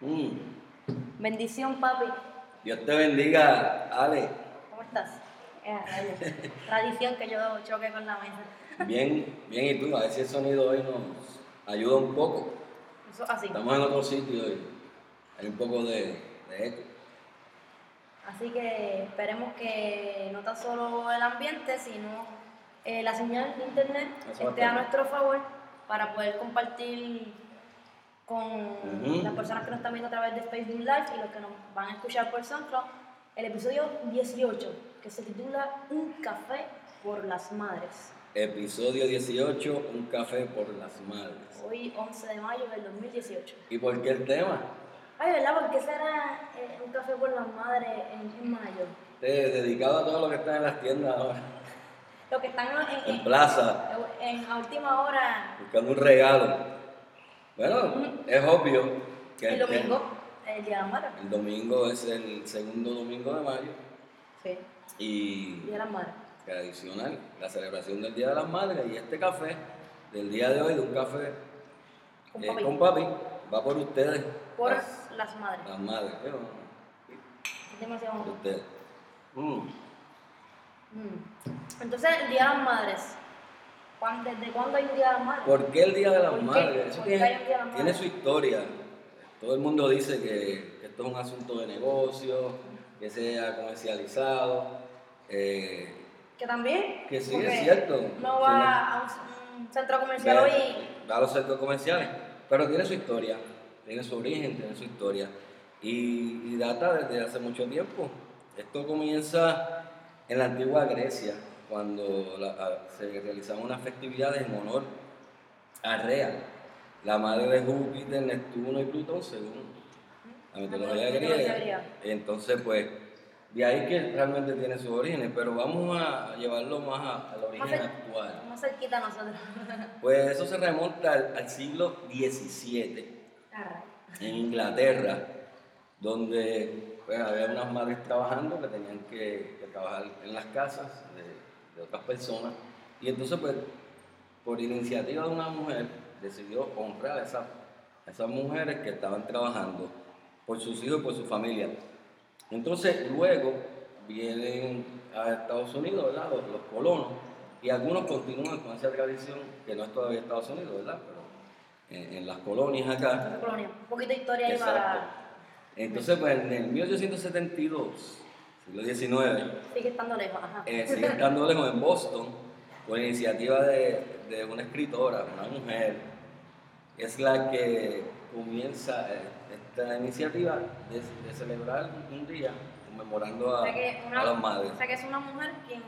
Mm. Bendición, papi. Dios te bendiga, Ale. ¿Cómo estás? Eh. Tradición que yo choque con la mesa. Bien, bien, ¿y tú? A ver si el sonido hoy nos ayuda un poco. Eso así. Estamos en otro sitio y hay un poco de, de eco. Así que esperemos que no tan solo el ambiente, sino eh, la señal de internet Eso esté a nuestro favor para poder compartir con las personas que nos están viendo a través de Facebook Live y los que nos van a escuchar por SoundCloud el episodio 18 que se titula Un café por las madres. Episodio 18, un café por las madres. Hoy 11 de mayo del 2018. ¿Y por qué el tema? Ay, ¿verdad? ¿Por qué será eh, un café por las madres en, en mayo? Eh, dedicado a todo lo que está en las tiendas ahora, Los que están en, en plaza, en, a última hora buscando un regalo. Bueno, es obvio que El domingo, el día de la el domingo es el segundo domingo de mayo Sí, y día de la madre. tradicional, la celebración del Día de las Madres y este café del día de hoy, de un café Con eh, papi. con papi, va por ustedes, Por las, las madres. las madres, pero Es demasiado. por ustedes. Mm. Mm. Entonces, el día de las madres. ¿Cuán- ¿Desde cuándo hay un día de las madres? ¿Por qué el Día de las. Madres? Eso ¿Por qué hay tiene, su historia. Todo el mundo dice que, que esto es un asunto de negocio, que sea comercializado, eh, Que también. que sí es cierto. No va a un, centro comercial hoy. va a los centros comerciales, pero tiene su historia, tiene su origen, tiene su historia y, y data desde hace mucho tiempo. Esto comienza en la antigua Grecia, cuando la- a- se realizaban unas festividades en honor a Rea, la madre de Júpiter, Neptuno y Plutón, según la mitología La mitología griega. Entonces, pues, de ahí que realmente tiene sus orígenes, pero vamos a llevarlo más a- al origen actual. Más cerquita a nosotros. Pues eso se remonta al, al siglo XVII, Ah, en Inglaterra, donde pues, había unas madres trabajando que tenían que, que trabajar en las casas de, de otras personas. Y entonces, pues, por iniciativa de una mujer, decidió honrar a esas, a esas mujeres que estaban trabajando por sus hijos y por su familia. Entonces, luego vienen a Estados Unidos, ¿verdad? Los, los colonos, y algunos continúan con esa tradición, que no es todavía Estados Unidos, ¿verdad? Pero en, en las colonias acá. colonia. Un poquito de historia ahí Exacto. para. Entonces, pues en el 1872, siglo XIX, Sigue estando lejos. Ajá. eh, sigue estando lejos en Boston, por iniciativa de, de una escritora, una mujer, es la que comienza eh, esta iniciativa de, de celebrar un día conmemorando O a, sea que una- a las madres. O sea que es una mujer quien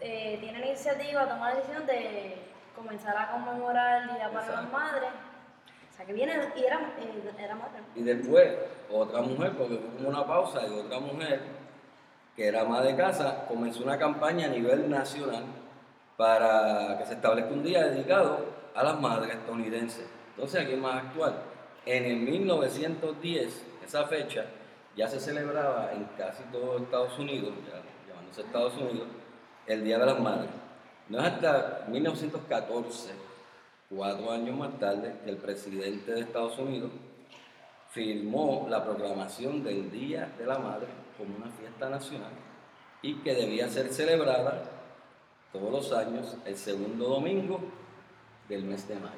eh, tiene la iniciativa, toma la decisión de comenzar a conmemorar el Día para las Exacto. Madres. Que viene y era, eh. Y después, otra mujer, porque hubo como una pausa, y otra mujer, que era ama de casa, comenzó una campaña a nivel nacional para que se establezca un día dedicado a las madres estadounidenses. Entonces, aquí es más actual. En el 1910, esa fecha, ya se celebraba en casi todo Estados Unidos, ya llamándose Estados Unidos, el Día de las Madres. No es hasta 1914, cuatro años más tarde, que el presidente de Estados Unidos firmó la proclamación del Día de la Madre como una fiesta nacional y que debía ser celebrada todos los años el segundo domingo del mes de mayo.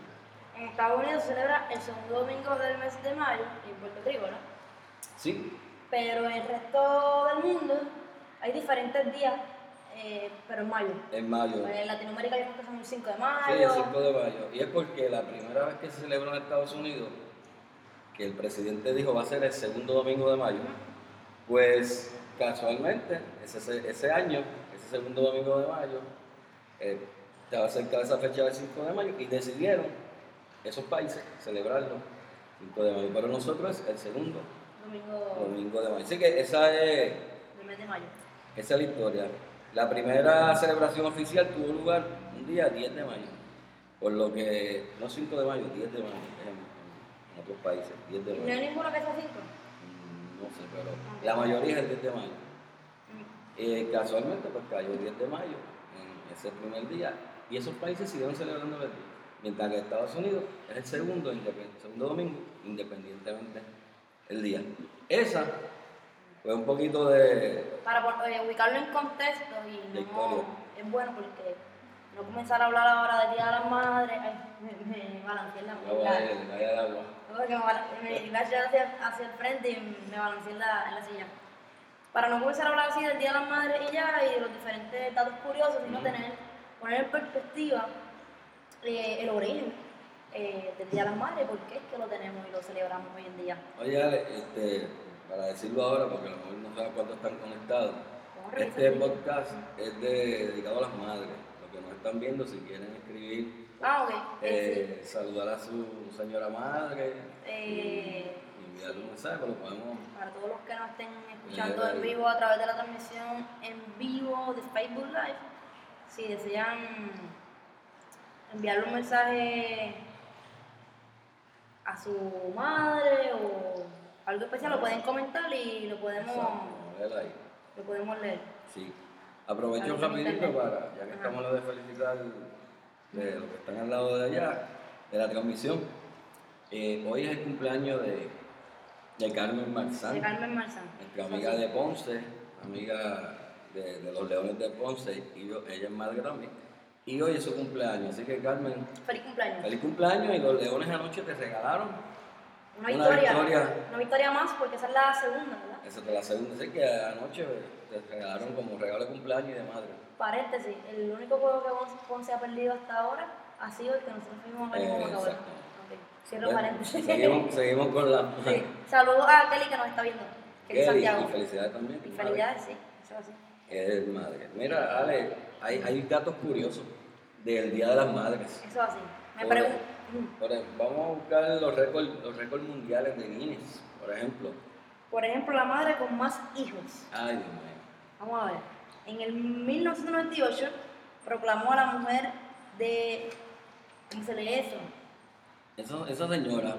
En Estados Unidos se celebra el segundo domingo del mes de mayo, en Puerto Rico, ¿no? Sí, Pero en el resto del mundo hay diferentes días, eh, pero en mayo. en mayo. En Latinoamérica yo creo que son el 5 de Sí, mayo. el 5 de mayo. Y es porque la primera vez que se celebró en Estados Unidos, que el presidente dijo va a ser el segundo domingo de mayo, pues casualmente ese, ese año, ese segundo domingo de mayo, eh, estaba cerca de esa fecha del 5 de mayo y decidieron esos países celebrarlo 5 de mayo. Pero nosotros es el segundo Domingo domingo de mayo. Así que esa es, del mes de mayo. esa es la historia. La primera celebración oficial tuvo lugar un día 10 de mayo, por lo que, no 5 de mayo, 10 de mayo en, en otros países, 10 de ¿No mayo. hay ninguno que sea 5? Mm, No sé, pero la mayoría es el 10 de mayo. Eh, casualmente, pues cayó el 10 de mayo, en ese primer día, y esos países siguieron celebrando el día. Mientras que Estados Unidos es el segundo, segundo domingo, independientemente el día. Esa fue un poquito de... Para eh, ubicarlo en contexto y De no es bueno porque no comenzar a hablar ahora del Día de las Madres, ay, me, me balanceé en la Agua de- de de. Porque me, me iba a echar hacia, hacia el frente y me balanceé en la, en la silla. Para no comenzar a hablar así del Día de las Madres y ya, y de los diferentes datos curiosos, sino tener, poner en perspectiva eh, el origen eh, del Día de las Madres, por qué es que lo tenemos y lo celebramos hoy en día. Oye, Ale, este, para decirlo ahora, porque a lo mejor no saben cuántos están conectados, este podcast es de- dedicado a las madres. Los que nos están viendo, si quieren escribir, Ah, eh, saludar a su señora madre, Eh, y enviarle un mensaje, pues lo podemos... para todos los que nos estén escuchando en vivo a través de la transmisión en vivo de Facebook Live, si desean enviarle un mensaje a su madre o algo especial, lo pueden comentar y lo podemos, ahí. lo podemos leer. Sí. Aprovecho en rapidito para, ya que Ajá. estamos hablando de felicitar de los que están al lado de allá, de la transmisión. eh, hoy es el cumpleaños de, de Carmen Marzán, De Carmen Marzán. nuestra amiga de Ponce, amiga de, de los Leones de Ponce, y yo- ella es madre también. Y hoy es su cumpleaños, así que Carmen, Feliz cumpleaños. feliz cumpleaños y los Leones anoche te regalaron. Una Una victoria, victoria. Una victoria más porque esa es la segunda, ¿verdad? Esa es la segunda, así que anoche te regalaron como regalo de cumpleaños y de madre. Paréntesis, el único juego que Ponce- ha perdido hasta ahora ha sido el que nosotros fuimos a ver como acabó. exacto. Ok, Cierro Bueno, paréntesis. seguimos, seguimos con la... Sí. Saludos a Kelly que nos está viendo. Kelly, Kelly, Santiago. y felicidades también. Y felicidades, sí. Eso es así. es madre. Mira, Ale, hay, hay datos curiosos del Día de las Madres. Eso es así. Me Por- vamos a buscar los récords los récords mundiales de Guinness, por ejemplo. Por ejemplo, la madre con más hijos. Ay, Dios mío. Vamos a ver. En el 1998 proclamó a la mujer de. ¿Cómo se lee eso? Eso, esa señora,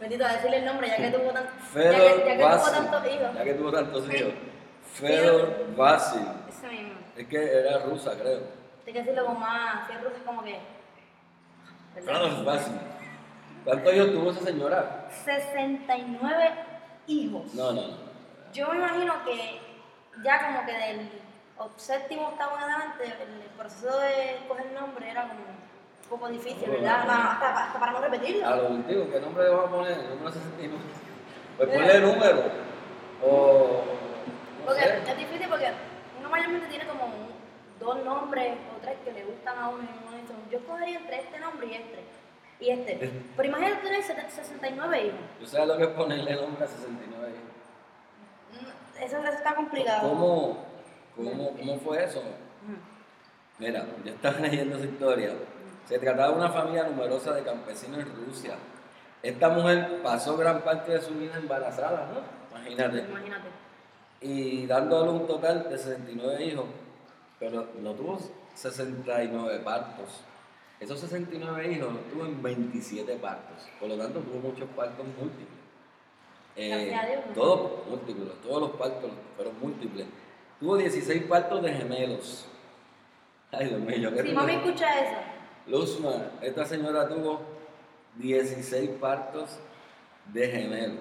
Bendito, a decirle el nombre ya que tuvo, tan- ya que, ya que tuvo tantos hijos. ya que tuvo tantos Sí. hijos, Fedor Ese mismo. es que era rusa, creo. Hay que decirlo con más. Si es ruso, es como que. Fedor Vasil. ¿Cuántos hijos tuvo esa señora? 69 hijos. No, no, no. Yo me imagino que ya como que del séptimo, octavo en adelante, el proceso de coger nombre era como un poco difícil, Oh, ¿verdad? no. Hasta, hasta- hasta para no repetirlo. A lo último, ¿qué nombre le vamos a poner? El número 69. Pues ponle número. O. No Porque sé. es difícil porque uno mayormente tiene como un- dos nombres o tres que le gustan a uno y uno dice, yo escogería entre este nombre y este. Y este. Pero imagínate tener sete- 69 hijos. ¿Tú sabes lo que es ponerle nombre a 69? Mm, Eso, eso está complicado. ¿Cómo, cómo, cómo fue eso? Ujú. Mira, yo estaba leyendo esa historia. Se trataba de una familia numerosa de campesinos en Rusia. Esta mujer pasó gran parte de su vida embarazada, ¿no? Imagínate. Imagínate. y dándole un total de 69 hijos, pero no tuvo 69 partos. Esos 69 hijos los tuvo en 27 partos, por lo tanto tuvo muchos partos múltiples. Eh, todos múltiples, todos los partos fueron múltiples. Tuvo 16 partos de gemelos. Ay, Dios mío, ¿qué Si tú- mami escucha eso, Luzma, esta señora tuvo 16 partos de gemelos,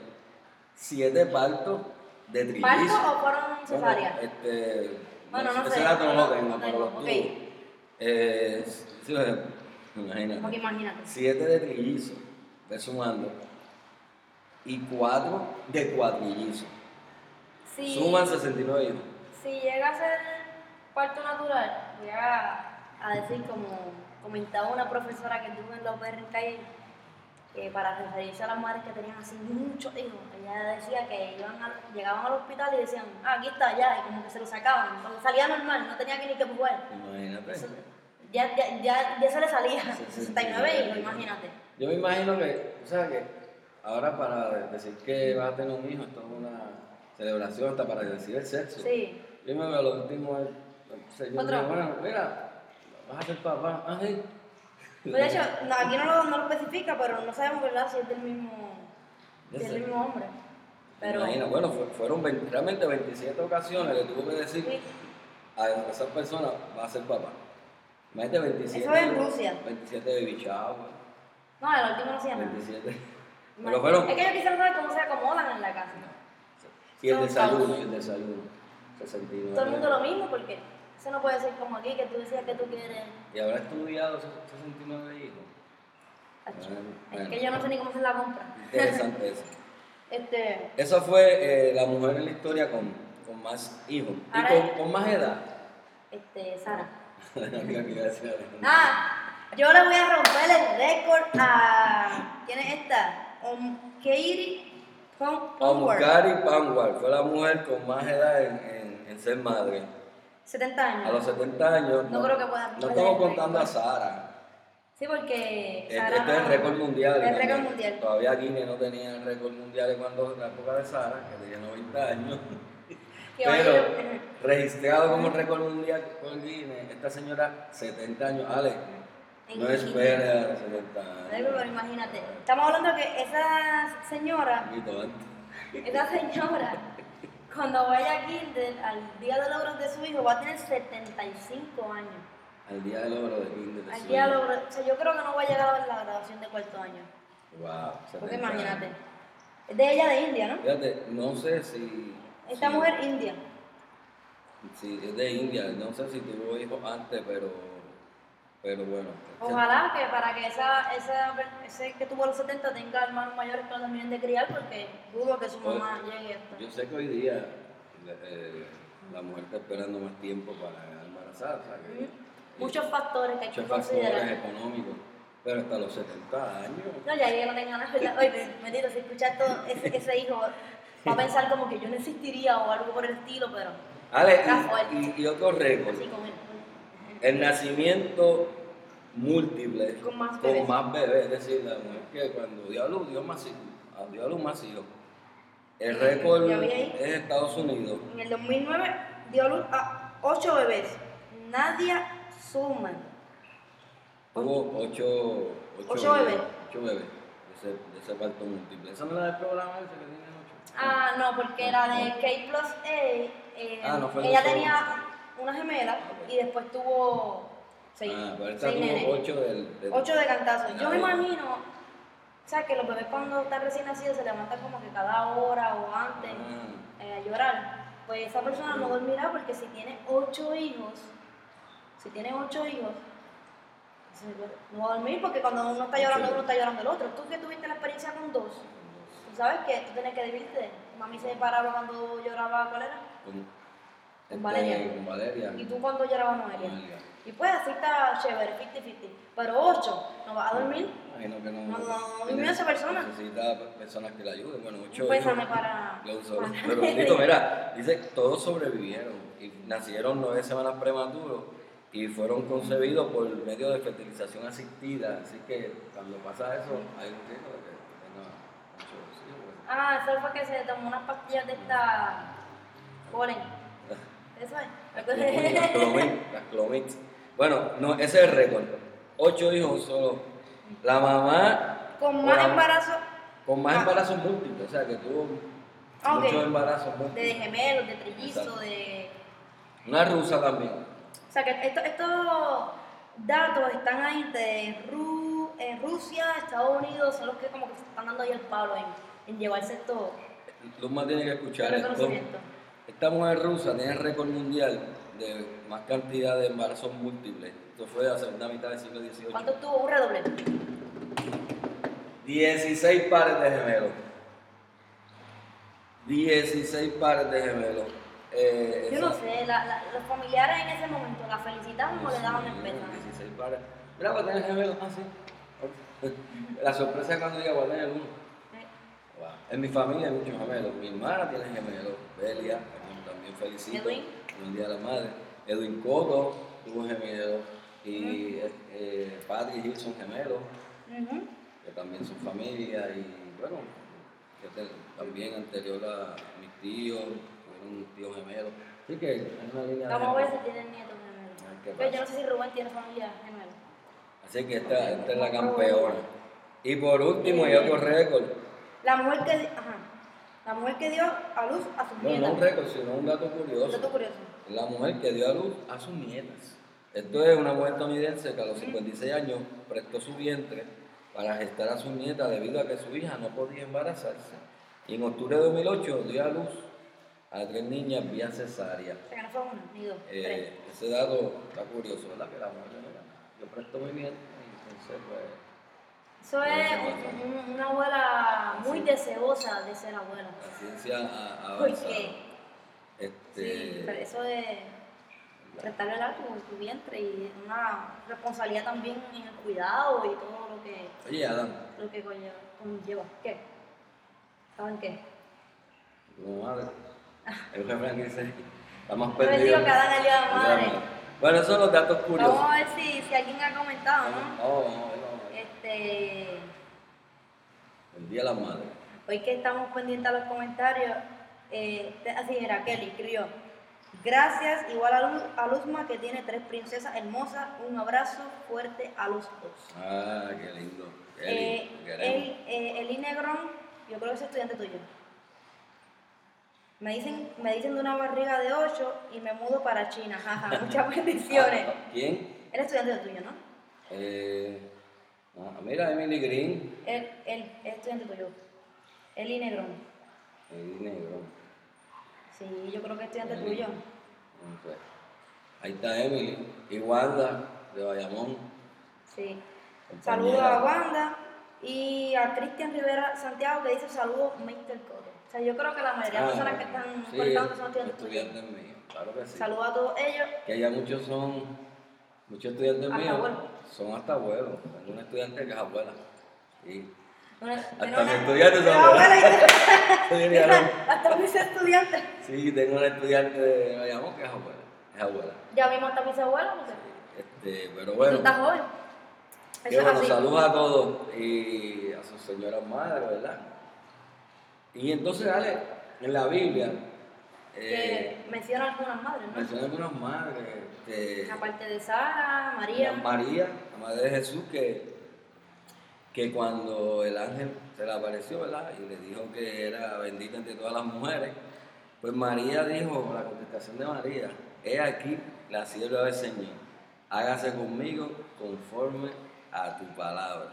7 partos de trillizos. ¿parto o fueron cesáreas? Bueno, este, Bueno, no ese sé, dato no no- lo tengo, no pero tengo, los ok. tuvo. Eh, sí, imagínate. como que imagínate. 7 de trillizos, ve sumando, y 4 de cuatrillizos. Si, Suman 69 hijos. si llega a ser parto natural, voy a, decir como comentaba una profesora que tuvo en la UPR en Calle, que para referirse a las madres que tenían así muchos hijos, ella decía que iban llegaban al hospital y decían, ah, aquí está ya, y como que se lo sacaban. Cuando salía normal, no tenía que ni que jugar. Imagínate. Eso- Ya, ya, ya, ya se le salía. Sí, sí, 69 sí. hijos, imagínate. Yo me imagino que, o sea, que ahora para decir que vas a tener un hijo, esto es una celebración hasta para decir el sexo. Sí. Yo me veo lo último, el señor Otro. dijo, bueno, mira, vas a ser papá, ah. Pues de hecho, aquí no lo, no lo especifica, pero no sabemos ¿verdad? si es del mismo, del mismo hombre. Pero, Imagina, bueno, fue- fueron 20 realmente 27 ocasiones que tuvo que decir sí, a esa persona va a ser papá. Imagínate 27. Eso es en Rusia. 27 de bichado. No, el último no hacía nada. 27. No, Pero fueron. Es que yo quisiera saber cómo se acomodan en la casa. Y el desayuno, y el desayuno. 69. Todo el mundo lo mismo porque eso no puede ser como aquí, que tú decías que tú quieres. ¿Y habrá estudiado esos 69 hijos? Bueno, Es que yo no sé ni cómo hacer la compra. Interesante eso. Este, Esa fue eh, la mujer en la historia con, con más hijos. Y con, con más edad. este, Sara. Ah, yo le voy a romper el récord a. ¿Quién es esta? Um, Katie. Omkari Panwar fue la mujer con más edad en, en, en ser madre. 70 años. A los 70 años. No creo que pueda No estamos contando a récord. Sara. Sí, porque. Este, Sara este es el récord mundial. El récord mundial. Todavía Guinea no tenía el récord mundial cuando en la época de Sara, que tenía 90 años. Pero registrado como récord mundial por Guinea, esta señora, 70 años. Ale, no Guinea. espera a los 70 Ay, años. Pero imagínate. Estamos hablando que esa señora, esa señora, cuando vaya a Kinder, al día de logros de su hijo, va a tener 75 años. Al día del logro de Guinea. de Al su día de hijo. logros. O sea, yo creo que no va a llegar a la graduación de cuarto año. Wow, Porque 70 imagínate. años. Es de ella de India, ¿no? Fíjate, no sé si. Esta si- mujer india. Sí, es de India. No sé si tuvo hijos antes, pero. Pero bueno. Ojalá que para que esa, esa, ese que tuvo los 70 tenga hermanos mayores que lo terminen de criar, porque dudo que su mamá llegue hasta. Yo sé que hoy día eh, la mujer está esperando más tiempo para embarazar. o sea que-. Muchos factores que hay que muchos factores considerar. económicos. Pero hasta los 70 años. No, ya que no nada, ¿verdad? Oye, bendito, si escuchas todo ese, ese hijo, va a pensar como que yo no existiría o algo por el estilo, pero Ale, y, y, y otro récord. así con él. El nacimiento múltiple Con más bebés. más bebés, es decir, la mujer que cuando dio a luz dio más hijos, dio a luz más hijos. El récord es Estados Unidos. En el 2009 dio a luz a 8 bebés. Nadia Suman. Tuvo ocho, Ocho bebés. Ocho bebés de ese, parto múltiple. ¿Esa no era del programa ese que tiene ocho? Ah, no, porque la de K plus A, eh, Ah, no fue ella tenía una gemela y después tuvo seis, Ah, pero esta seis nenes. ocho del, del- Ocho de cantazo. Yo me imagino, o sea, que los bebés cuando están recién nacidos se levantan como que cada hora o antes Ah, eh, a llorar. Pues esa persona no dormirá porque si tiene ocho hijos, si tiene ocho hijos, se- no va a dormir porque cuando uno está llorando uno está llorando el otro. Tú que tuviste la experiencia con dos, tú sabes que tú tienes que dividirte. Mami se paraba cuando lloraba, ¿cuál era? con, Con Valeria. Con Valeria. Y tú cuando lloraba Noelia. Noelia. Y pues así está chévere, 50-50. Pero ocho, ¿no vas a dormir? Imagino que no. No, no, no, durmió esa persona. Necesita personas que la ayuden. Bueno, ocho Un pésame hijos. para... Lo usó. para- Pero mira, dice todos sobrevivieron y nacieron nueve semanas prematuros y fueron concebidos por medio de fertilización asistida. Así que cuando pasa eso, hay un riesgo de que tenga muchos hijos. Ah, eso fue que se tomó unas pastillas de esta... Polen. Eso es. Las Clomid. Bueno, no, ese es el récord. Ocho hijos solo. La mamá Con más Hola. embarazo con más Ah. embarazos múltiples, o sea que tuvo muchos embarazos de múltiples. gemelos, de trillizos, de... Una rusa también. O sea que esto- estos datos están ahí de Ru- en Rusia, Estados Unidos, son los que como que se están dando ahí el palo en, en llevarse todo Luzma tiene que escuchar esto. Esta mujer rusa tiene el récord mundial de más cantidad de embarazos múltiples. Esto fue a la segunda mitad del siglo XVIII. ¿Cuánto tuvo? Un redoble. 16 pares de gemelos. 16 pares de gemelos. Eh, Yo no sé, la- la- los familiares en ese momento la felicitaban o le daban el pésame. 16 pares. Mira, va a tener gemelos. Ah, sí. La sorpresa es cuando diga, voy a tener uno. Wow. En mi familia hay muchos gemelos. Mi hermana tiene gemelos. Belia, a también felicito. Edwin. el Día de la Madre. Edwin Coto tuvo gemelos. Y eh, eh, Patty y Gil son gemelos, que también son familia. Y bueno, también anterior a mis tíos, fueron tíos gemelos. Así que hay una línea de Vamos a ver si tienen nietos gemelos. Pero yo no sé si Rubén tiene familia gemela. Así que esta, esta es la campeona. Y por último, hay otro récord. La mujer que, ajá, la mujer que dio a luz a sus No, no nietas. un récord, sino un dato Un curioso. dato curioso. La mujer que dio a luz a sus nietas. Esto es una mujer estadounidense que a los 56 años prestó su vientre para gestar a su nieta debido a que su hija no podía embarazarse. Y en octubre de 2008 dio a luz a tres niñas vía cesárea. O sea, no fue uno, ni dos. Eh, ese dato está curioso, ¿verdad? Que la mujer. Yo presto muy bien, entonces pues... Eso es un- un- una abuela muy Sí. deseosa de ser abuela. La ciencia avanzado. sí, Este, pero eso de prestarle el algo en tu vientre y una responsabilidad también en el cuidado y todo lo que, Oye, Adam, lo que conlleva. conlleva. ¿Qué? ¿Saben qué? tu madre. El refrán que dice, está más Yo perdido. les digo que de la madre. Bueno, esos son los datos curiosos. Vamos a ver si, si alguien ha comentado, ¿no? Vamos. Este, El Día de la Madre. hoy que estamos pendientes a los comentarios, eh, así era, Kelly escribió. Gracias, igual a, Luz, a Luzma que tiene tres princesas hermosas. Un abrazo fuerte a los dos. Ah, qué lindo. Qué Eh, el, eh, Eli Negrón, yo creo que es estudiante tuyo. Me dicen, me dicen de una barriga de 8 y me mudo para China. Jaja, muchas bendiciones. ¿Quién? Es estudiante tuyo, ¿no? Eh, ah, mira, Emily Green. Él, él es estudiante tuyo. Eli Negrón. Emily Negro. Sí, yo creo que es estudiante Eli. tuyo. Ok. Ahí está Emily. Y Wanda, de Bayamón. Sí. Saludos a Wanda y a Cristian Rivera Santiago que dice saludos Mr. Coto. O sea, yo creo que la mayoría de las personas que están Ah, sí, conectando son estudiantes tuyos. estudiantes míos, claro que sí. Saludos a todos ellos. Que ya muchos son, muchos estudiantes Hasta míos son hasta abuelos. Tengo un estudiante que es abuela. Sí. Una- Hasta mis una- estudiantes son tengo abuelos. abuela Sí, y- mira, Hasta mis estudiantes. Sí, tengo un estudiante de Bayamón que es abuela. Es abuela. Ya vimos hasta mis abuelos. porque Este, pero Tú bueno. estás joven. Es bueno, así. saludos a todos y a sus señoras madres, ¿verdad? Y entonces, Ale, en la Biblia, eh, Que menciona algunas madres, ¿no? menciona algunas madres, este, Aparte de Sara, María. María, la madre de Jesús, que, que cuando el ángel se le apareció, ¿verdad? Y le dijo que era bendita entre todas las mujeres, pues María dijo, la contestación de María, he aquí la sierva del Señor, hágase conmigo conforme a tu palabra.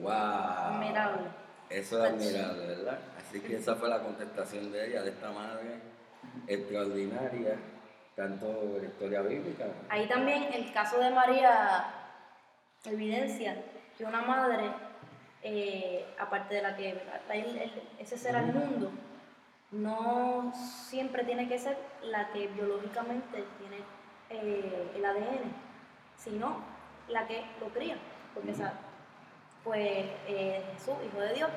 ¡Wow! Admirable. Eso es admirable, ¿verdad? Así que esa fue la contestación de ella, de esta madre extraordinaria, tanto en la historia bíblica. Ahí también el caso de María evidencia que una madre, eh, aparte de la que el- el- ese ser al mundo, no siempre tiene que ser la que biológicamente tiene eh, el ADN, sino la que lo cría. Porque esa fue eh, Jesús, hijo de Dios.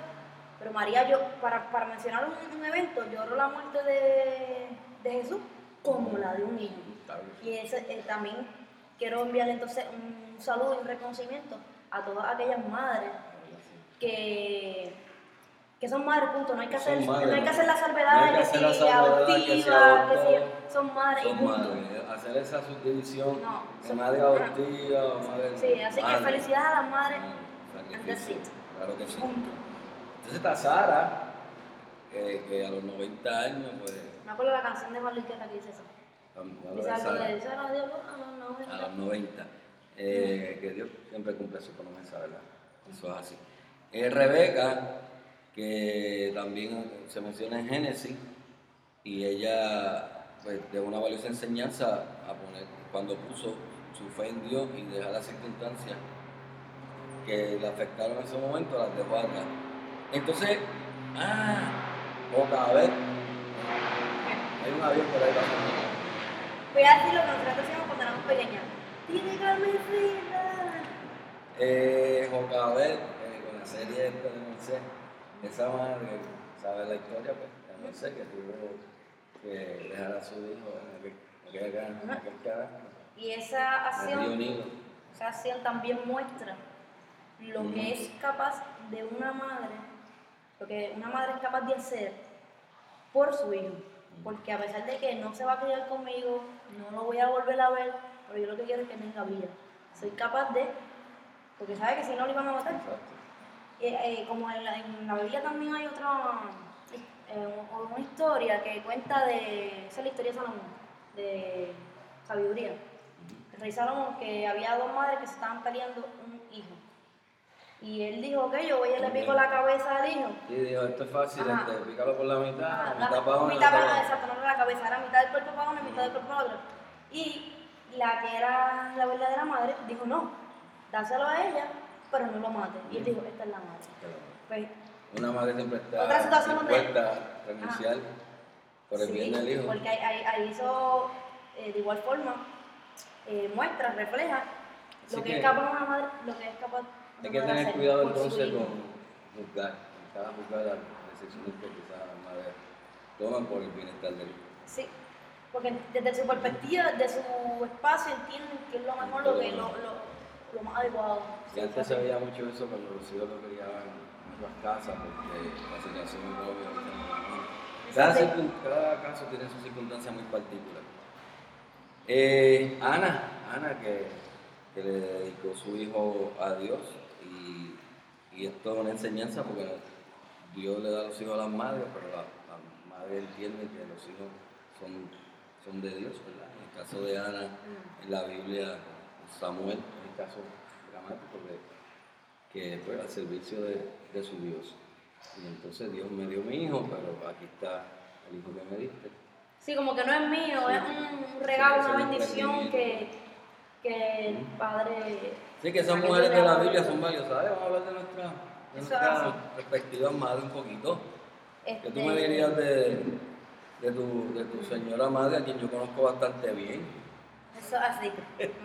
Pero María, yo, para, para mencionar un, un evento, lloro la muerte de, de Jesús como la de un niño. Y ese, eh, también quiero enviarle entonces un saludo y un reconocimiento a todas aquellas madres que, que son madres, punto. No hay que hacer, no hay que hacer la salvedad de que si que si adoptiva, que si adoptó, son madres y Son punto. madres, hacer esa subdivisión No, de madre adoptiva o madre. Sí, así que felicidades a las madres. It. Claro que sí. Punto. Entonces está Sara, que, que a los 90 años, pues. Me acuerdo la canción de Juan Luis Guerra que dice eso. Dios a los 90. a los 90. Eh, que Dios siempre cumple su promesa, ¿verdad? Eso es así. Eh, Rebeca, que también se menciona en Génesis, y ella pues, de una valiosa enseñanza a poner, cuando puso su fe en Dios y dejar las circunstancias que le afectaron en ese momento, las dejó atrás. Entonces, ah, otra vez, hay un avión por ahí pasando. Voy a decir lo que nosotros hacíamos cuando éramos pequeñas. Tiene Frida. Eh, Jocabel, eh, con la serie esta de Moisés, esa madre, sabe la historia, pues, de Moisés, que tuvo que dejar a su hijo en aquel, aquel, aquel, Ajá. aquel carajo, Y esa en acción, esa acción también muestra lo que es capaz de una madre, lo que una madre es capaz de hacer por su hijo. Porque a pesar de que no se va a criar conmigo, no lo voy a volver a ver, pero yo lo que quiero es que tenga vida. Soy capaz de, porque sabe que si no lo iban a matar. Eh, eh, como en la, en la Biblia también hay otra eh, una historia que cuenta de esa es la historia de Salomón de sabiduría el rey Salomón que había dos madres que se estaban peleando un hijo Y él dijo, ok, yo voy y le pico la cabeza al hijo. Y dijo, esto es fácil, Ajá. este, pícalo por la mitad, Ah, mitad la- para uno, mitad para- para exacto, no la cabeza, era mitad del cuerpo para uno y mitad del cuerpo para otro. Y la que era la verdadera madre dijo, no, dáselo a ella, pero no lo mate. Y él dijo, esta es la madre. Pues, Una madre siempre está Otra situación dispuesta a renunciar por el sí, bien del hijo. porque ahí, ahí- ahí hizo, eh, de igual forma, eh, muestra, refleja Así lo que, que- es capaz una madre, lo que es capaz Hay que tener cuidado entonces con juzgar, cada juzgada las decisiones que quizás las madres toman por el bienestar del hijo. Sí, porque desde su perspectiva, desde su espacio, entienden que es lo mejor, lo, que, lo, lo, lo más adecuado. Y antes se veía mucho eso cuando los hijos lo criaban en otras casas, porque la situación es. Cada, cada caso tiene su circunstancia muy particular. Eh, Ana, Ana que, que le dedicó su hijo a Dios y esto es una enseñanza porque Dios le da los hijos a las madres, pero la, la madre entiende que los hijos son, son de Dios, ¿verdad? En el caso de Ana, Mm. en la Biblia, Samuel, es un caso dramático de, que fue al servicio de, de su Dios. Y entonces Dios me dio mi hijo, pero aquí está el hijo que me diste. Sí, como que no es mío, Sí. es un regalo, Sí, una bendición que, que el padre. Sí, que esas mujeres de la Biblia son valiosas. ¿sabes? Vamos a hablar de nuestra, de nuestra perspectiva madre un poquito. Este, ¿Qué tú me dirías de, de, tu, de tu señora madre, a quien yo conozco bastante bien? Eso así,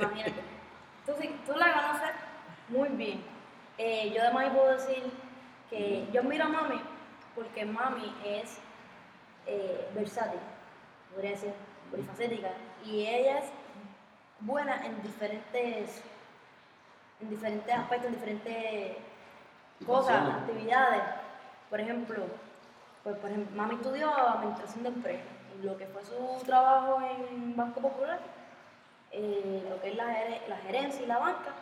imagínate. Tú, sí- tú la conoces muy bien. Eh, yo además puedo decir que yo miro a mami porque mami es eh, versátil, podría decir, polifacética, y ella es buena en diferentes, en diferentes aspectos, en diferentes cosas, actividades. Por ejemplo, pues, por ejemplo, mami estudió administración de empresas y lo que fue su trabajo en Banco Popular, eh, lo que es la, la gerencia y la banca,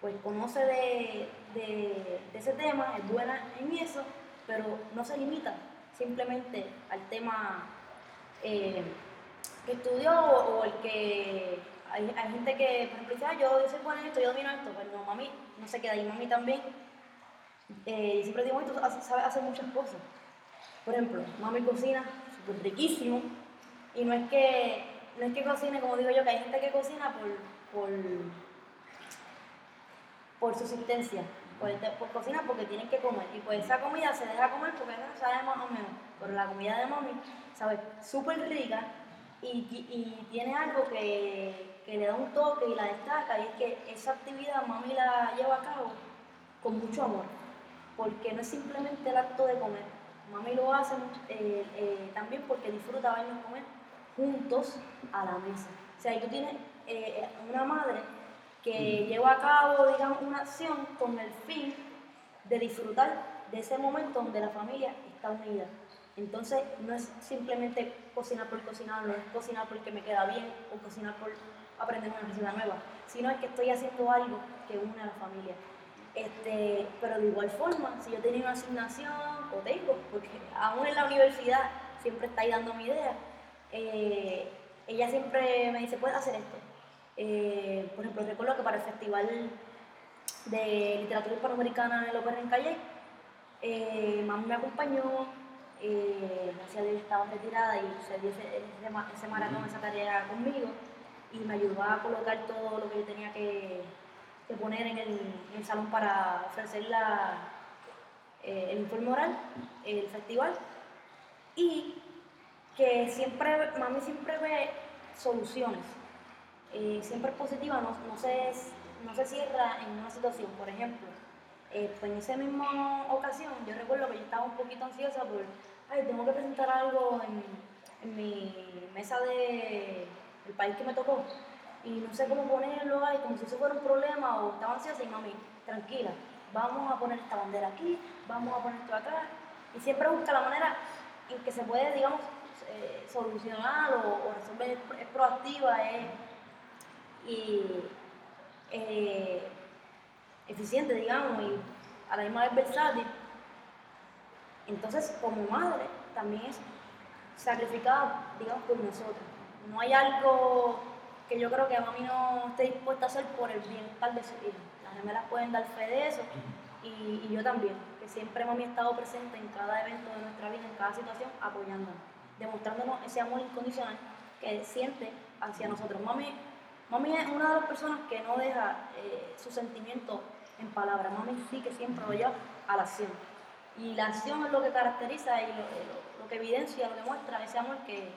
pues conoce de, de- de ese tema, es buena en eso, pero no se limita simplemente al tema eh, que estudió o, o el que hay, gente que, por ejemplo, dice, ah, yo, soy buena en esto, yo domino esto, pues no, mami no se queda ahí, mami también. Eh, siempre digo, "Mami, tú sabes hacer muchas cosas. Por ejemplo, mami cocina súper riquísimo y no es que no es que cocine, como digo yo, que hay gente que cocina por, por, por subsistencia, por, por cocina porque tienen que comer. Y pues esa comida se deja comer porque no sabe más o menos. Pero la comida de mami sabe súper rica y- y tiene algo que, que le da un toque y la destaca. Y es que esa actividad mami la lleva a cabo con mucho amor. Porque no es simplemente el acto de comer. Mami lo hace eh, eh, también porque disfruta vernos comer juntos a la mesa. O sea, ahí tú tienes eh, una madre que lleva a cabo, digamos, una acción con el fin de disfrutar de ese momento donde la familia está unida. Entonces, no es simplemente cocinar por cocinar, no es cocinar porque me queda bien o cocinar por aprender una receta nueva, sino es que estoy haciendo algo que une a la familia. Este, pero de igual forma, si yo tenía una asignación, o tengo, porque aún en la universidad siempre está dando mi idea, eh, ella siempre me dice, puedes hacer esto. Eh, por ejemplo, recuerdo que para el Festival de Literatura Hispanoamericana en López en Calle, eh, mami me acompañó, eh, gracias a Dios estaba retirada y se dio ese, ese, ma- ese maratón, esa tarea conmigo y me ayudó a colocar todo lo que yo tenía que, que poner en el, en el salón para ofrecer la, eh, el informe oral, el festival. Y que siempre, mami siempre ve soluciones, eh, siempre es positiva, no, no, se, no se cierra en una situación, por ejemplo, eh, pues en esa misma ocasión yo recuerdo que yo estaba un poquito ansiosa por, ay, tengo que presentar algo en, mi mesa de, del país que me tocó y no sé cómo ponerlo ahí, como si eso fuera un problema o estaba ansiosa y mami, tranquila, vamos a poner esta bandera aquí, vamos a poner esto acá y siempre busca la manera en que se puede, digamos, eh, solucionar o, resolver, es, es proactiva, es y eh, eficiente, digamos, y a la misma vez versátil. Entonces, como madre, también es sacrificada, digamos, por nosotros. No hay algo que yo creo que mami no esté dispuesta a hacer por el bienestar de su hijo. Las gemelas pueden dar fe de eso. y, yo también, que siempre mami ha estado presente en cada evento de nuestra vida, en cada situación, apoyándonos, demostrándonos ese amor incondicional que siente hacia nosotros. Mami, mami es una de las personas que no deja eh, su sentimiento en palabras, mami sí que siempre lo lleva a la acción. Y la acción es lo que caracteriza y lo, que evidencia, lo que muestra ese amor que,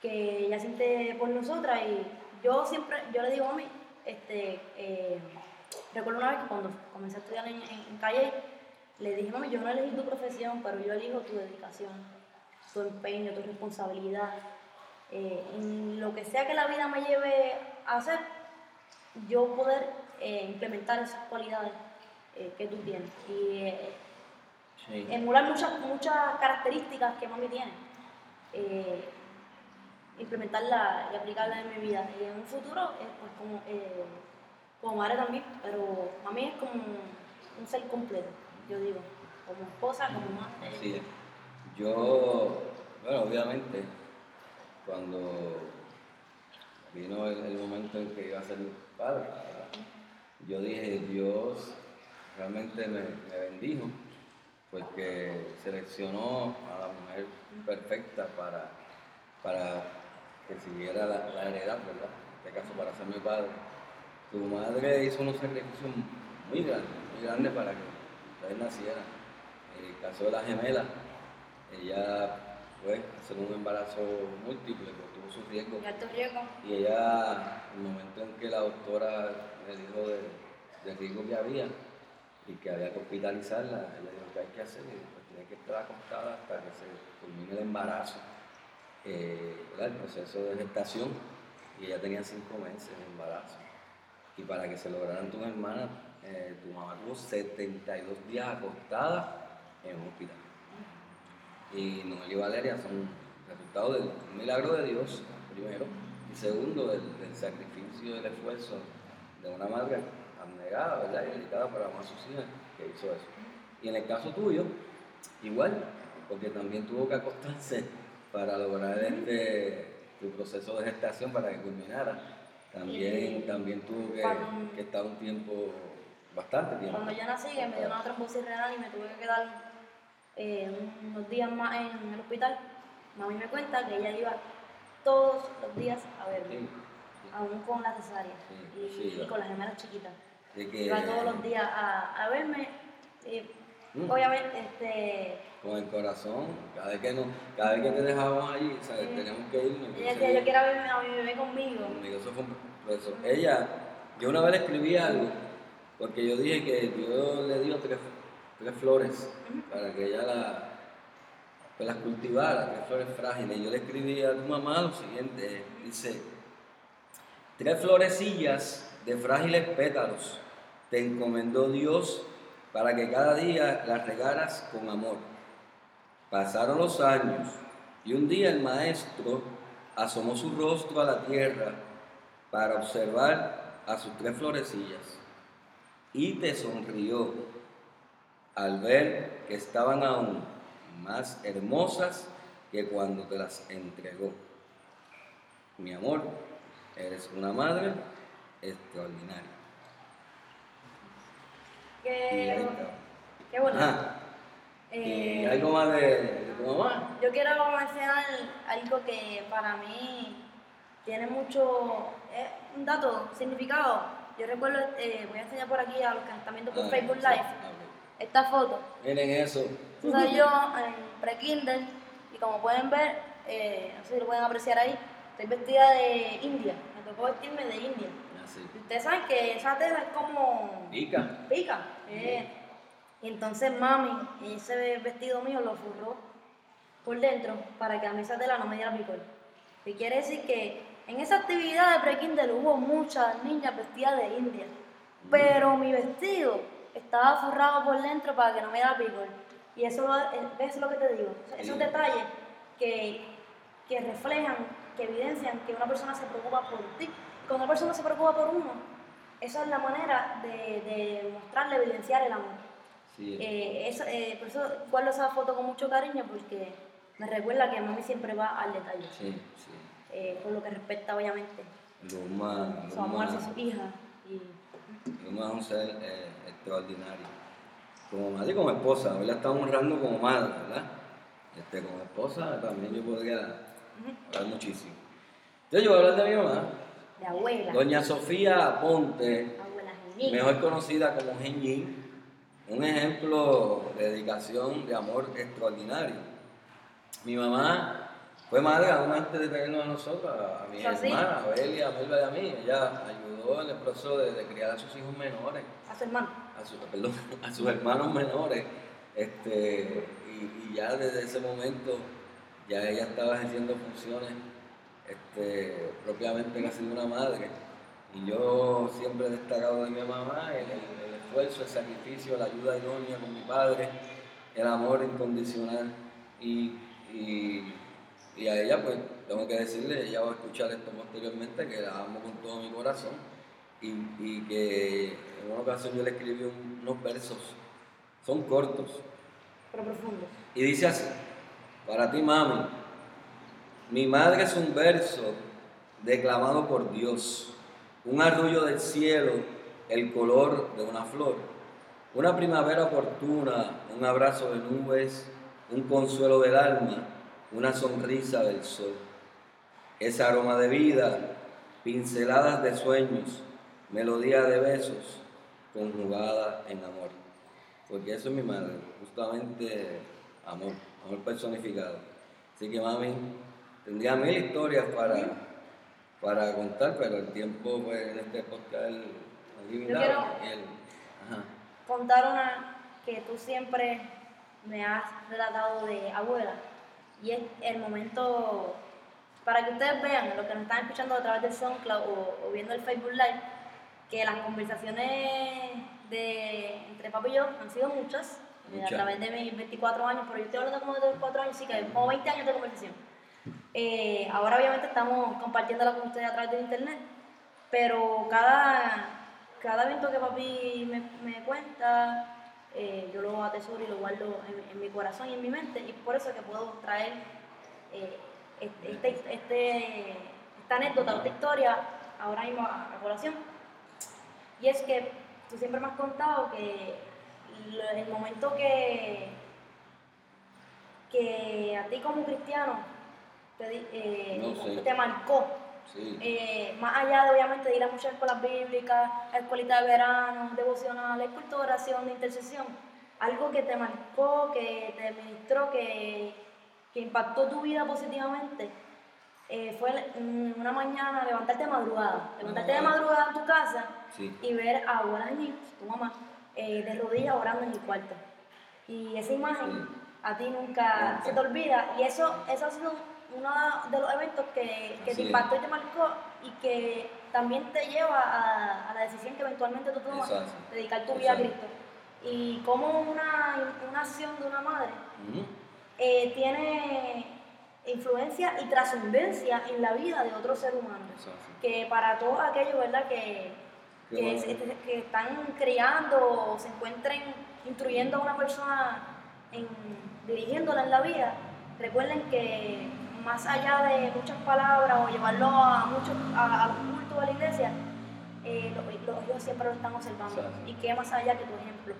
que ella siente por nosotras. Y yo siempre, yo le digo a mami, este, eh, recuerdo una vez que cuando comencé a estudiar en, en, Calle, le dije, mami, yo no elegí tu profesión, pero yo elijo tu dedicación, tu empeño, tu responsabilidad. Eh, en lo que sea que la vida me lleve a hacer, yo poder eh, implementar esas cualidades que tú tienes. Y Sí. emular muchas, muchas características que mami tiene, eh, implementarla y aplicarla en mi vida. Y en un futuro, eh, pues como, eh, como madre también, pero mami es como un ser completo, yo digo, como esposa, como madre. Es. Yo, bueno, obviamente, cuando vino el, el momento en que iba a ser padre, yo dije, Dios realmente me, me bendijo, porque seleccionó a la mujer perfecta para, para que siguiera la, la heredad, ¿verdad? En este caso, para ser mi padre. Tu madre hizo unos sacrificios muy grandes, muy grandes para que ustedes nacieran. En el caso de la gemela, ella fue hacer un embarazo múltiple, porque tuvo sus riesgos. Y ella, en el momento en que la doctora le dijo de, del riesgo que había y que había que hospitalizarla, ella dijo que hay que hacer, y pues tiene que estar acostada hasta que se culmine el embarazo, eh, el proceso de gestación, y ella tenía cinco meses de embarazo. Y para que se lograran tus hermanas, eh, tu mamá tuvo 72 días acostada en un hospital. Y Noel y Valeria son resultado del milagro de Dios, primero, y segundo, del, del sacrificio y del esfuerzo de una madre abnegada, ¿verdad? Y dedicada para amar a sus hijas, que hizo eso. Y en el caso tuyo, igual, porque también tuvo que acostarse para lograr este, tu proceso de gestación para que culminara. También, Y- también tuvo que, Cuando- que estar un tiempo, bastante tiempo. Cuando yo nací, que me dio una trombosis renal y me tuve que quedar eh, unos días más en el hospital, mami me cuenta que ella iba todos los días a verme, Sí, aún con la cesárea Sí, y, y con las gemelas chiquitas. De que- Iba todos los días a, a verme. y Mm. Obviamente, este, con el corazón, cada vez que, no, cada vez que te dejábamos allí. Sí. teníamos que irnos. ella decía, yo quiero verme a mi bebé conmigo. Conmigo, eso fue un proceso. Ella, yo una vez le escribí algo, porque yo dije que Dios le dio tres, tres flores para que ella la, pues las cultivara, tres flores frágiles. Yo le escribí a tu mamá lo siguiente, dice, tres florecillas de frágiles pétalos te encomendó Dios para que cada día las regaras con amor. Pasaron los años y un día el maestro asomó su rostro a la tierra para observar a sus tres florecillas y te sonrió al ver que estaban aún más hermosas que cuando te las entregó. Mi amor, eres una madre extraordinaria. Qué, qué bonito. Ajá. Eh, ¿Y algo más de, de tu mamá? Yo quiero mencionar algo que para mí tiene mucho, es un dato, significado. Yo recuerdo, eh, voy a enseñar por aquí a los que nos están viendo por Ah, Facebook Live, esta foto. Miren eso. Soy yo en pre-kinder y como pueden ver, eh, no sé si lo pueden apreciar ahí, estoy vestida de India. Me tocó vestirme de India. Así. Y ustedes saben que esa tela es como Pica. pica. eh. Y entonces mami, ese vestido mío lo forró por dentro para que a mí esa tela no me diera picor. Que quiere decir que en esa actividad de pre-kinder hubo muchas niñas vestidas de India. Pero mi vestido estaba forrado por dentro para que no me diera picor. Y eso eh, ves lo que te digo. Esos detalles que, que reflejan, que evidencian que una persona se preocupa por ti. Cuando una persona se preocupa por uno, esa es la manera de, de mostrarle, evidenciar el amor. Sí. Eh, eso, eh, por eso guardo esa foto con mucho cariño porque me recuerda que mami siempre va al detalle, Sí, sí. eh, por lo que respecta obviamente Luma, su amor hacia su hija. Y, Luma es un ser eh, extraordinario. como madre y como esposa. Hoy la estamos honrando como madre, ¿verdad? Este, como esposa también yo podría hablar muchísimo. Entonces yo voy a hablar de mi mamá, De abuela. doña Sofía Ponte, mejor conocida como Genyin, un ejemplo de dedicación, de amor extraordinario. Mi mamá fue madre aún antes de tenernos a nosotros, a, mi ¿Ah, sí? hermana, a Belia, a Melba y a mí. Ella ayudó en el proceso de, de criar a sus hijos menores, A su hermano. a, perdón, a sus hermanos menores. Este, y, y ya desde ese momento ya ella estaba ejerciendo funciones este, propiamente casi de una madre. Y yo siempre he destacado de mi mamá el, el- el esfuerzo, el sacrificio, la ayuda idónea con mi padre, el amor incondicional. Y, y- y a ella, pues, tengo que decirle, ella va a escuchar esto posteriormente, que la amo con todo mi corazón. Y, y que en una ocasión yo le escribí un- unos versos, son cortos, Pero profundo. y dice así, para ti mami, mi madre es un verso declamado por Dios, un arrullo del cielo, el color de una flor, una primavera oportuna, un abrazo de nubes, un consuelo del alma, una sonrisa del sol. Ese aroma de vida, pinceladas de sueños, melodía de besos, conjugada en amor. Porque eso es mi madre, justamente amor, amor personificado. Así que mami, tendría mil historias para, para contar, pero el tiempo pues, en este podcast es limitado. quiero- y el- ajá. Contar una que tú siempre me has relatado de abuela. Y es el momento, para que ustedes vean, los que nos están escuchando a través del SoundCloud o, o viendo el Facebook Live, que las conversaciones de, entre papi y yo han sido muchas, eh, a través de mis 24 años, pero yo estoy hablando como de 24 años, sí que como 20 años de conversación. Eh, ahora obviamente estamos compartiéndola con ustedes a través del internet, pero cada, cada evento que papi me, cuenta, eh, yo lo atesoro y lo guardo en, mi corazón y en mi mente, y por eso es que puedo traer eh, este, este- este- esta anécdota, esta historia ahora mismo a, a colación. Y es que tú siempre me has contado que el momento que, que a ti como cristiano te, eh, No sé. te marcó, Sí. eh, más allá de obviamente de ir a muchas escuelas bíblicas, a escuelitas de verano, devocionales, culto de oración, de intercesión, algo que te marcó, que te ministró, que, que impactó tu vida positivamente, eh, fue mm, una mañana levantarte de madrugada, levantarte de madrugada en tu casa Sí. y ver a abuela tu mamá, eh, de rodillas orando en el cuarto. Y esa imagen Sí. a ti nunca Nunca. se te olvida. Y eso, eso ha sido uno de los eventos que, que te es. impactó y te marcó y que también te lleva a, a la decisión que eventualmente tú tomas, Exacto. dedicar tu vida a. Cristo. Y como una, una acción de una madre Ujú. eh, tiene influencia y trascendencia en la vida de otro ser humano. Que para todos aquellos, ¿verdad? Que, que, bueno. se- que están criando o se encuentren instruyendo a una persona, en, dirigiéndola en la vida, recuerden que más allá de muchas palabras o llevarlo a muchos a, a los cultos de la iglesia, eh, los, los hijos siempre lo están observando. Exacto. Y qué más allá que tu ejemplo.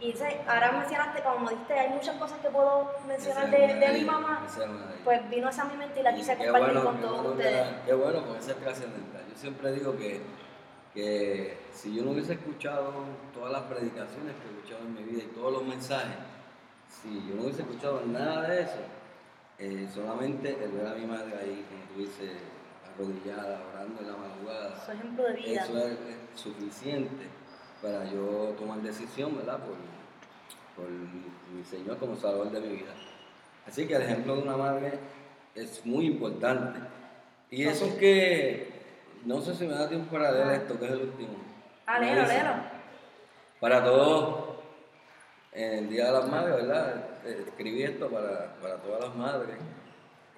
Y ese- ahora mencionaste, como dijiste, hay muchas cosas que puedo mencionar de, es mi mamá. es. Pues vino esa mi mente y la quise compartir bueno, con todos bueno ustedes. la- Qué bueno, con esa trascendental. Yo siempre digo que, que si yo no hubiese escuchado todas las predicaciones que he escuchado en mi vida y todos los mensajes, si yo no hubiese escuchado nada de eso, eh, solamente el ver a mi madre ahí, como tú dices, arrodillada, orando en la madrugada, Su ejemplo de vida. eso es, es suficiente para yo tomar decisión, ¿verdad? Por, por mi Señor como Salvador de mi vida. Así que el ejemplo de una madre es muy importante. Y eso es que, no sé si me da tiempo para leer esto, que es el último. Ah, léelo, léelo. Para todos, en el Día de las Madres, ¿verdad? Eh, Escribí esto para, para todas las madres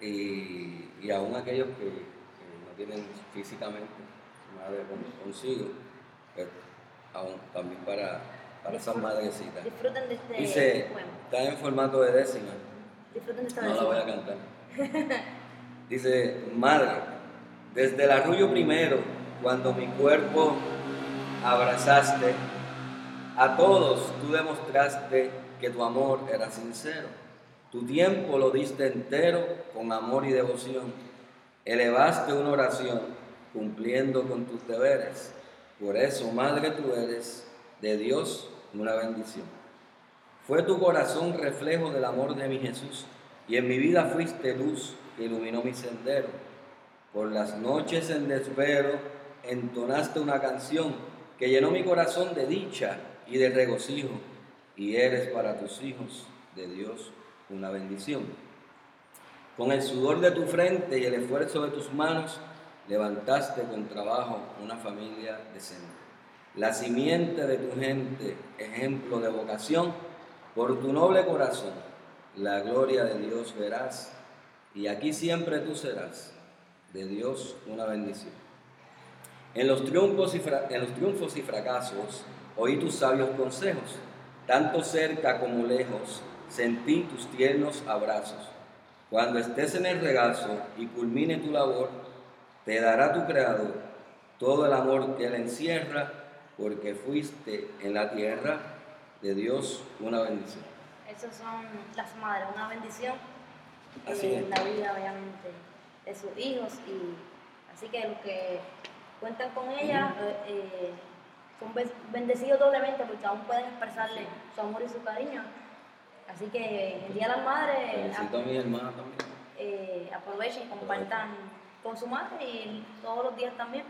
y, y aún aquellos que, que no tienen físicamente su madre con- consigo, pues, aún también para, para esas madrecitas. Disfruten de este Dice, poema. está en formato de décima, Disfruten de esta no la voy a cantar. Dice, madre, desde el arrullo primero, cuando mi cuerpo abrazaste, A todos tú demostraste que tu amor era sincero. Tu tiempo lo diste entero con amor y devoción. Elevaste una oración cumpliendo con tus deberes. Por eso, Madre, tú eres de Dios una bendición. Fue tu corazón reflejo del amor de mi Jesús y en mi vida fuiste luz que iluminó mi sendero. Por las noches en desvelo entonaste una canción que llenó mi corazón de dicha y de regocijo y eres para tus hijos de Dios una bendición. Con el sudor de tu frente y el esfuerzo de tus manos levantaste con trabajo una familia decente. La simiente de tu gente, ejemplo de vocación, por tu noble corazón, la gloria de Dios verás y aquí siempre tú serás, de Dios una bendición. En los triunfos y, en los triunfos y fracasos oí tus sabios consejos, tanto cerca como lejos, sentí tus tiernos abrazos. Cuando estés en el regazo y culmine tu labor, te dará tu Creador todo el amor que Él encierra, porque fuiste en la tierra de Dios una bendición. Esas son las madres, una bendición en la vida, obviamente, de sus hijos. y Así que los que cuentan con ella eh, son bendecidos doblemente porque aún pueden expresarle su amor y su cariño. Así que el Día de las Madres. a mi hermana también. Eh, aprovechen y compartan con su madre y todos los días también.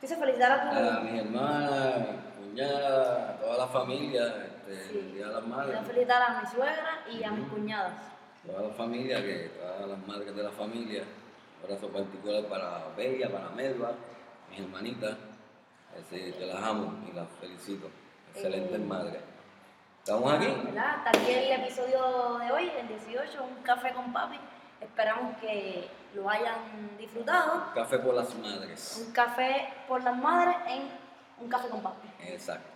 Quise felicitar a tu. A mi hermana, mi cuñada, a toda la familia, este, el Día de las Madres. Quiero felicitar a mi suegra y a mis cuñadas toda la familia, que todas las madres de la familia, un abrazo particular para Bella, para Melba, mis hermanitas, así, que las amo y las felicito, excelentes eh, madres. ¿Estamos aquí? ¿Verdad? Hasta aquí el episodio de hoy, el 18, un café con papi. Esperamos que lo hayan disfrutado. Café por las madres. Un café por las madres en un café con papi. Exacto.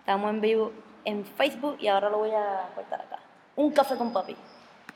Estamos en vivo en Facebook y ahora lo voy a cortar acá. Un café con papi.